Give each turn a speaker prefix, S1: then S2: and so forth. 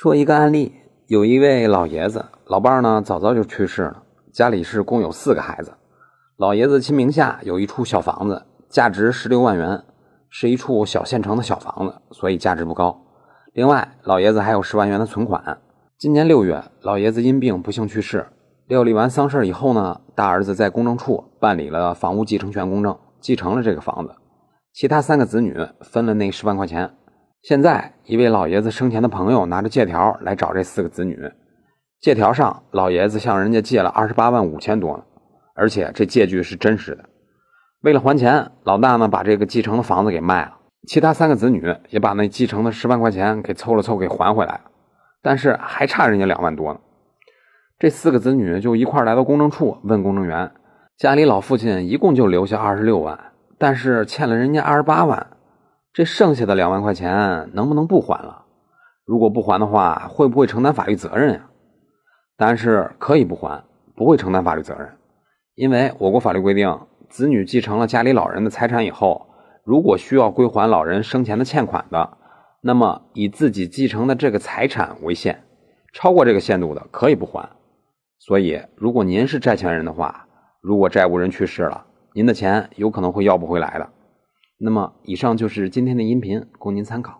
S1: 说一个案例，有一位老爷子，老伴儿呢早早就去世了，家里是共有四个孩子。老爷子亲名下有一处小房子，价值十六万元，是一处小县城的小房子，所以价值不高。另外，老爷子还有十万元的存款。今年六月，老爷子因病不幸去世。料理完丧事以后呢，大儿子在公证处办理了房屋继承权公证，继承了这个房子。其他三个子女分了那十万块钱。现在，一位老爷子生前的朋友拿着借条来找这四个子女。借条上，老爷子向人家借了二十八万五千多，而且这借据是真实的。为了还钱，老大呢把这个继承的房子给卖了，其他三个子女也把那继承的十万块钱给凑了凑给还回来了，但是还差人家两万多呢。这四个子女就一块来到公证处问公证员，家里老父亲一共就留下二十六万，但是欠了人家二十八万。这剩下的两万块钱能不能不还了？如果不还的话，会不会承担法律责任呀？答案是可以不还，不会承担法律责任。因为我国法律规定，子女继承了家里老人的财产以后，如果需要归还老人生前的欠款的，那么以自己继承的这个财产为限，超过这个限度的可以不还。所以，如果您是债权人的话，如果债务人去世了，您的钱有可能会要不回来的。那么，以上就是今天的音频，供您参考。